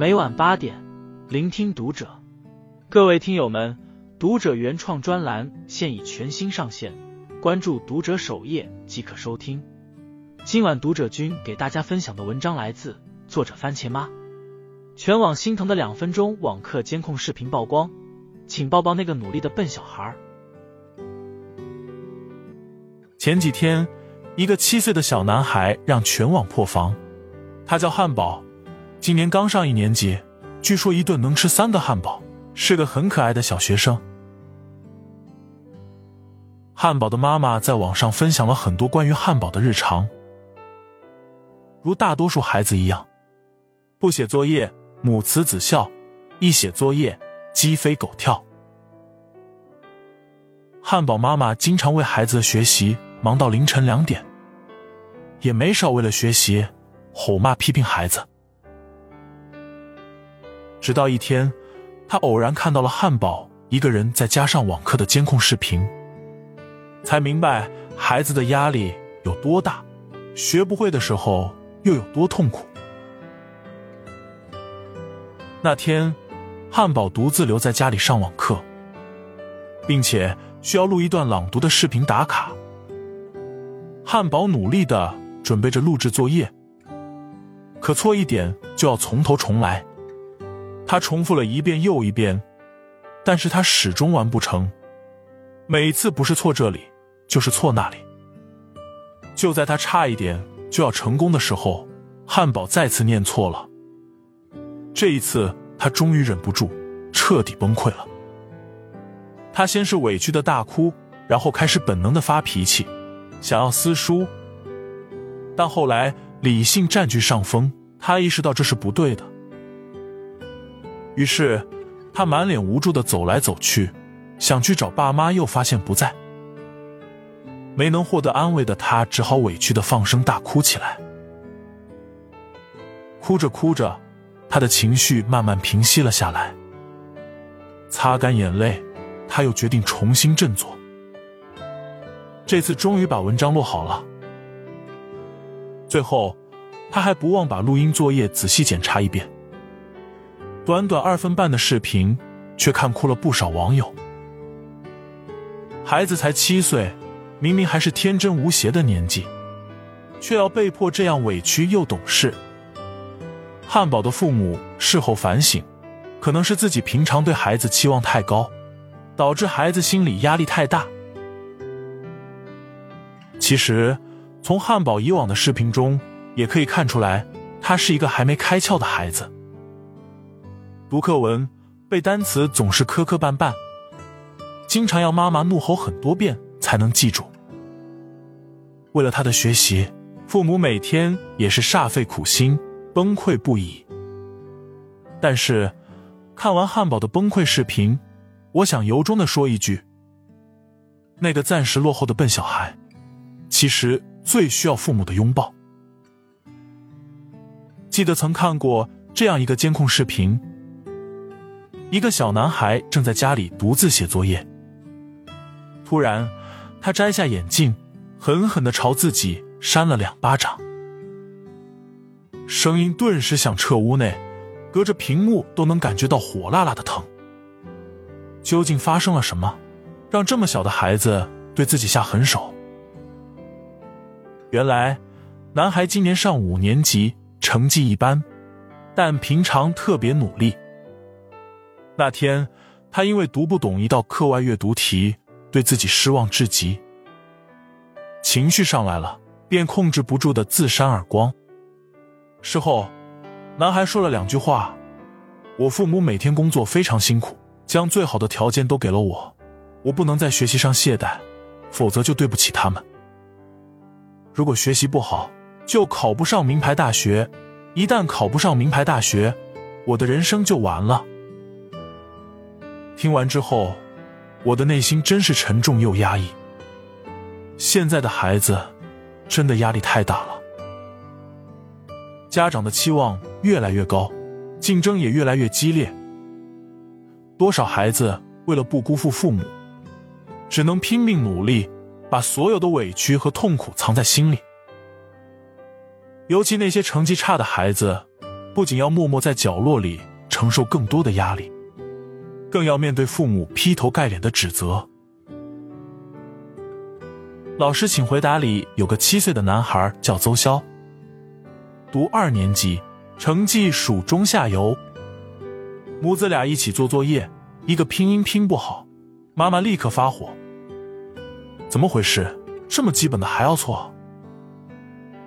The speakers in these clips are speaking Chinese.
每晚八点，聆听读者。各位听友们，读者原创专栏现已全新上线，关注读者首页即可收听。今晚读者君给大家分享的文章来自作者番茄妈。全网心疼的两分钟网课监控视频曝光，请抱抱那个努力的笨小孩。前几天，一个七岁的小男孩让全网破防，他叫汉堡。今年刚上一年级，据说一顿能吃三个汉堡，是个很可爱的小学生。汉堡的妈妈在网上分享了很多关于汉堡的日常，如大多数孩子一样，不写作业母慈子孝，一写作业鸡飞狗跳。汉堡妈妈经常为孩子的学习忙到凌晨两点，也没少为了学习吼骂批评孩子。直到一天，他偶然看到了汉堡一个人在家上网课的监控视频，才明白孩子的压力有多大，学不会的时候又有多痛苦。那天，汉堡独自留在家里上网课，并且需要录一段朗读的视频打卡。汉堡努力的准备着录制作业，可错一点就要从头重来。他重复了一遍又一遍，但是他始终完不成。每次不是错这里，就是错那里。就在他差一点就要成功的时候，汉堡再次念错了。这一次，他终于忍不住，彻底崩溃了。他先是委屈的大哭，然后开始本能的发脾气，想要撕书。但后来理性占据上风，他意识到这是不对的。于是，他满脸无助的走来走去，想去找爸妈，又发现不在。没能获得安慰的他，只好委屈的放声大哭起来。哭着哭着，他的情绪慢慢平息了下来。擦干眼泪，他又决定重新振作。这次终于把文章录好了。最后，他还不忘把录音作业仔细检查一遍。短短二分半的视频，却看哭了不少网友。孩子才七岁，明明还是天真无邪的年纪，却要被迫这样委屈又懂事。汉堡的父母事后反省，可能是自己平常对孩子期望太高，导致孩子心理压力太大。其实，从汉堡以往的视频中，也可以看出来，他是一个还没开窍的孩子。读课文、背单词总是磕磕绊绊，经常要妈妈怒吼很多遍才能记住。为了他的学习，父母每天也是煞费苦心，崩溃不已。但是，看完汉堡的崩溃视频，我想由衷的说一句：那个暂时落后的笨小孩，其实最需要父母的拥抱。记得曾看过这样一个监控视频。一个小男孩正在家里独自写作业，突然，他摘下眼镜，狠狠的朝自己扇了两巴掌，声音顿时响彻屋内，隔着屏幕都能感觉到火辣辣的疼。究竟发生了什么，让这么小的孩子对自己下狠手？原来，男孩今年上五年级，成绩一般，但平常特别努力。那天，他因为读不懂一道课外阅读题，对自己失望至极，情绪上来了，便控制不住的自扇耳光。事后，男孩说了两句话：“我父母每天工作非常辛苦，将最好的条件都给了我，我不能在学习上懈怠，否则就对不起他们。如果学习不好，就考不上名牌大学，一旦考不上名牌大学，我的人生就完了。”听完之后，我的内心真是沉重又压抑。现在的孩子真的压力太大了，家长的期望越来越高，竞争也越来越激烈。多少孩子为了不辜负父母，只能拼命努力，把所有的委屈和痛苦藏在心里。尤其那些成绩差的孩子，不仅要默默在角落里承受更多的压力，更要面对父母劈头盖脸的指责。老师，请回答里有个七岁的男孩叫邹潇，读二年级，成绩属中下游。母子俩一起做作业，一个拼音拼不好，妈妈立刻发火：“怎么回事？这么基本的还要错？”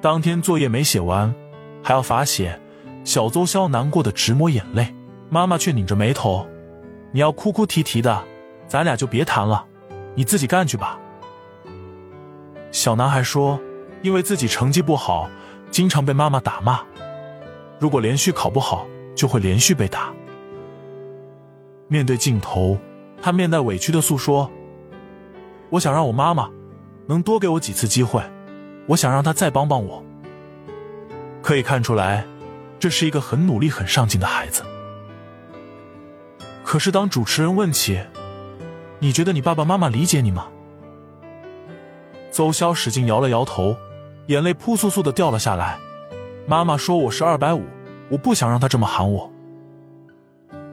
当天作业没写完，还要罚写。小邹潇难过的直抹眼泪，妈妈却拧着眉头：“你要哭哭啼啼的，咱俩就别谈了，你自己干去吧。”小男孩说：“因为自己成绩不好，经常被妈妈打骂。如果连续考不好，就会连续被打。”面对镜头，他面带委屈的诉说：“我想让我妈妈能多给我几次机会，我想让她再帮帮我。”可以看出来，这是一个很努力、很上进的孩子。可是当主持人问起：“你觉得你爸爸妈妈理解你吗？”邹潇使劲摇了摇头，眼泪扑簌簌的掉了下来。妈妈说：“我是二百五，我不想让他这么喊我。”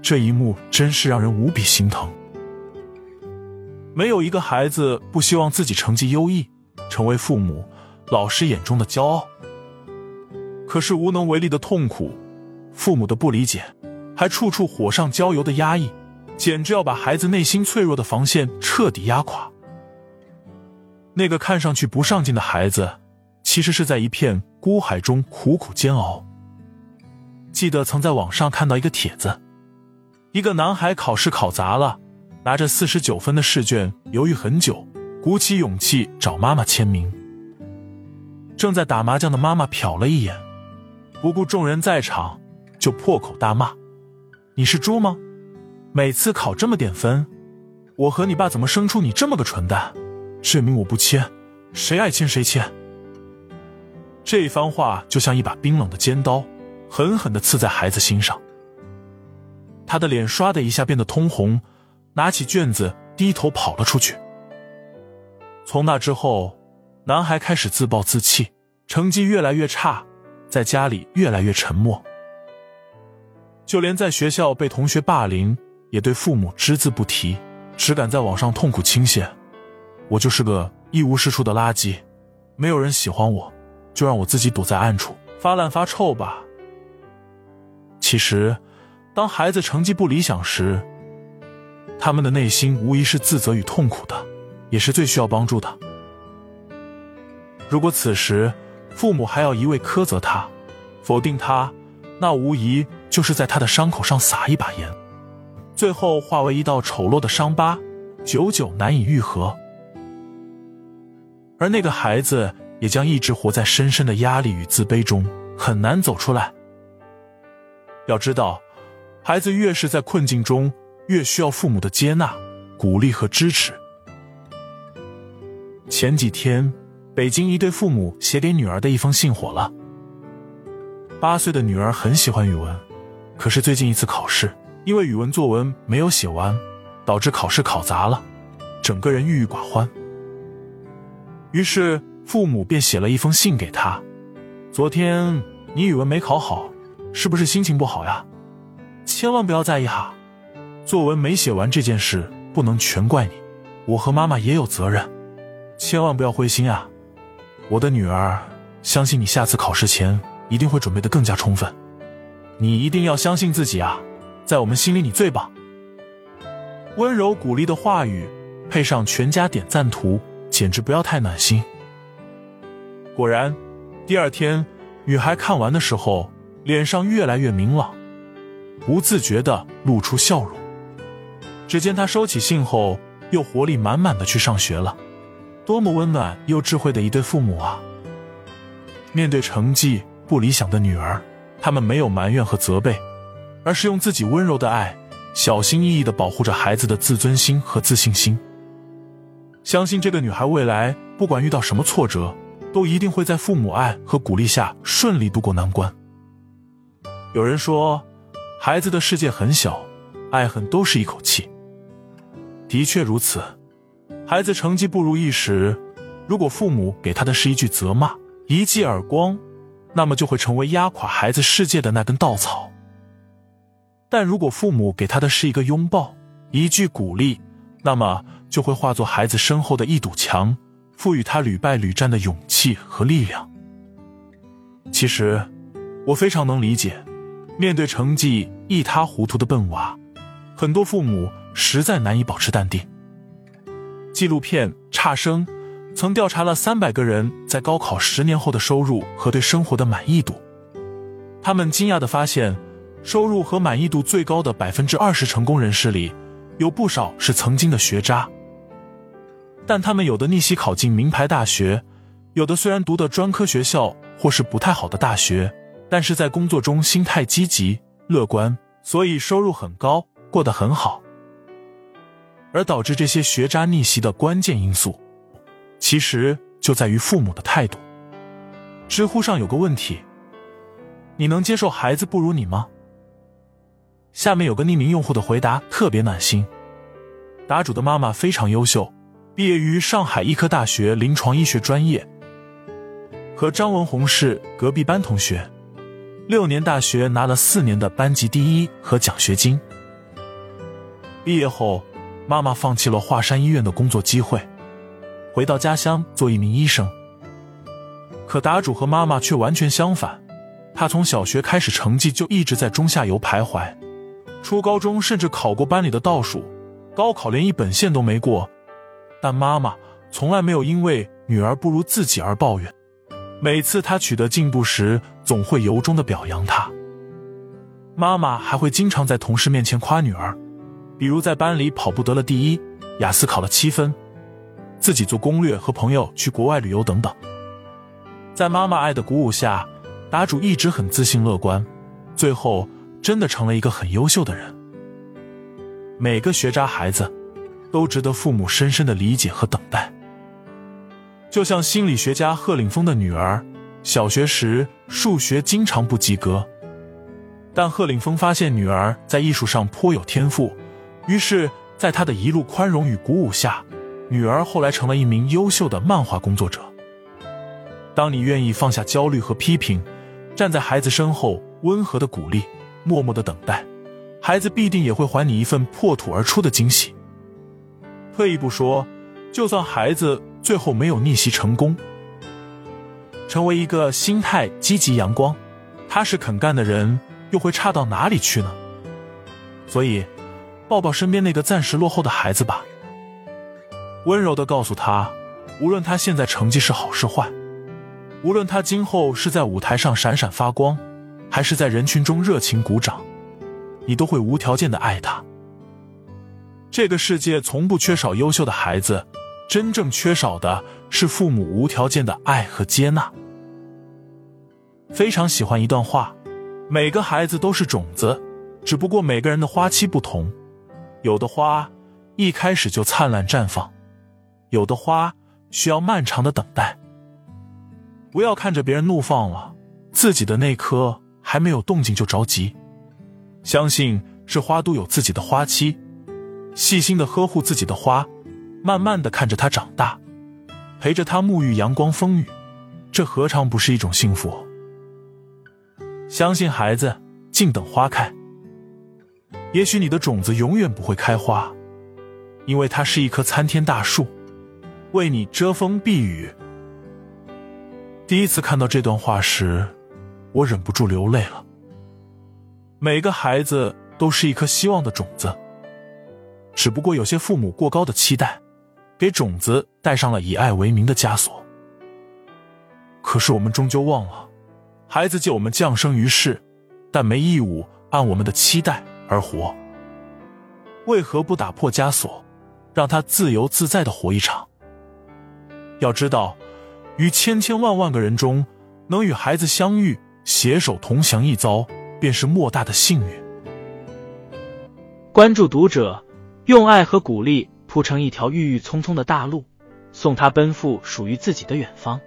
这一幕真是让人无比心疼。没有一个孩子不希望自己成绩优异，成为父母、老师眼中的骄傲。可是无能为力的痛苦，父母的不理解，还处处火上浇油的压抑，简直要把孩子内心脆弱的防线彻底压垮。那个看上去不上进的孩子，其实是在一片孤海中苦苦煎熬。记得曾在网上看到一个帖子，一个男孩考试考砸了，拿着四十九分的试卷，犹豫很久，鼓起勇气找妈妈签名。正在打麻将的妈妈瞟了一眼，不顾众人在场，就破口大骂：“你是猪吗？每次考这么点分，我和你爸怎么生出你这么个蠢蛋？”这名我不签，谁爱签谁签。这一番话就像一把冰冷的尖刀，狠狠的刺在孩子心上。他的脸唰的一下变得通红，拿起卷子低头跑了出去。从那之后，男孩开始自暴自弃，成绩越来越差，在家里越来越沉默，就连在学校被同学霸凌，也对父母只字不提，只敢在网上痛苦倾泻。我就是个一无是处的垃圾，没有人喜欢我，就让我自己躲在暗处发烂发臭吧。其实，当孩子成绩不理想时，他们的内心无疑是自责与痛苦的，也是最需要帮助的。如果此时父母还要一味苛责他、否定他，那无疑就是在他的伤口上撒一把盐，最后化为一道丑陋的伤疤，久久难以愈合。而那个孩子也将一直活在深深的压力与自卑中，很难走出来。要知道，孩子越是在困境中，越需要父母的接纳、鼓励和支持。前几天，北京一对父母写给女儿的一封信火了。八岁的女儿很喜欢语文，可是最近一次考试，因为语文作文没有写完，导致考试考砸了，整个人郁郁寡欢。于是父母便写了一封信给他。昨天你语文没考好，是不是心情不好呀？千万不要在意哈，作文没写完这件事不能全怪你，我和妈妈也有责任。千万不要灰心啊，我的女儿，相信你下次考试前一定会准备的更加充分。你一定要相信自己啊，在我们心里你最棒。温柔鼓励的话语，配上全家点赞图。简直不要太暖心。果然，第二天，女孩看完的时候，脸上越来越明朗，不自觉的露出笑容。只见她收起信后，又活力满满的去上学了。多么温暖又智慧的一对父母啊！面对成绩不理想的女儿，他们没有埋怨和责备，而是用自己温柔的爱，小心翼翼的保护着孩子的自尊心和自信心。相信这个女孩未来不管遇到什么挫折，都一定会在父母爱和鼓励下顺利度过难关。有人说，孩子的世界很小，爱恨都是一口气。的确如此，孩子成绩不如意时，如果父母给他的是一句责骂、一记耳光，那么就会成为压垮孩子世界的那根稻草。但如果父母给他的是一个拥抱，一句鼓励，那么就会化作孩子身后的一堵墙，赋予他屡败屡战的勇气和力量。其实，我非常能理解，面对成绩一塌糊涂的笨娃，很多父母实在难以保持淡定。纪录片《差生》曾调查了三百个人在高考十年后的收入和对生活的满意度，他们惊讶的发现，收入和满意度最高的百分之二十成功人士里，有不少是曾经的学渣。但他们有的逆袭考进名牌大学，有的虽然读的专科学校或是不太好的大学，但是在工作中心态积极乐观，所以收入很高，过得很好。而导致这些学渣逆袭的关键因素，其实就在于父母的态度。知乎上有个问题：你能接受孩子不如你吗？下面有个匿名用户的回答特别暖心。答主的妈妈非常优秀，毕业于上海医科大学临床医学专业，和张文宏是隔壁班同学，六年大学拿了四年的班级第一和奖学金。毕业后，妈妈放弃了华山医院的工作机会，回到家乡做一名医生。可答主和妈妈却完全相反，他从小学开始成绩就一直在中下游徘徊。初高中甚至考过班里的倒数，高考连一本线都没过，但妈妈从来没有因为女儿不如自己而抱怨。每次她取得进步时，总会由衷的表扬她。妈妈还会经常在同事面前夸女儿，比如在班里跑步得了第一，雅思考了七分，自己做攻略和朋友去国外旅游等等。在妈妈爱的鼓舞下，答主一直很自信乐观，最后。真的成了一个很优秀的人。每个学渣孩子都值得父母深深的理解和等待。就像心理学家贺岭峰的女儿，小学时数学经常不及格，但贺岭峰发现女儿在艺术上颇有天赋，于是在他的一路宽容与鼓舞下，女儿后来成了一名优秀的漫画工作者。当你愿意放下焦虑和批评，站在孩子身后温和的鼓励。默默的等待，孩子必定也会还你一份破土而出的惊喜。退一步说，就算孩子最后没有逆袭成功，成为一个心态积极、阳光、踏实肯干的人，又会差到哪里去呢？所以，抱抱身边那个暂时落后的孩子吧，温柔的告诉他，无论他现在成绩是好是坏，无论他今后是在舞台上闪闪发光。还是在人群中热情鼓掌，你都会无条件的爱他。这个世界从不缺少优秀的孩子，真正缺少的是父母无条件的爱和接纳。非常喜欢一段话：每个孩子都是种子，只不过每个人的花期不同。有的花一开始就灿烂绽放，有的花需要漫长的等待。不要看着别人怒放了，自己的那颗。还没有动静就着急，相信是花都有自己的花期，细心的呵护自己的花，慢慢的看着它长大，陪着它沐浴阳光风雨，这何尝不是一种幸福？相信孩子，静等花开。也许你的种子永远不会开花，因为它是一棵参天大树，为你遮风避雨。第一次看到这段话时。我忍不住流泪了。每个孩子都是一颗希望的种子，只不过有些父母过高的期待，给种子带上了以爱为名的枷锁。可是我们终究忘了，孩子借我们降生于世，但没义务按我们的期待而活。为何不打破枷锁，让他自由自在的活一场？要知道，于千千万万个人中，能与孩子相遇。携手同享一遭，便是莫大的幸运。关注读者，用爱和鼓励铺成一条郁郁葱葱的大路，送他奔赴属于自己的远方。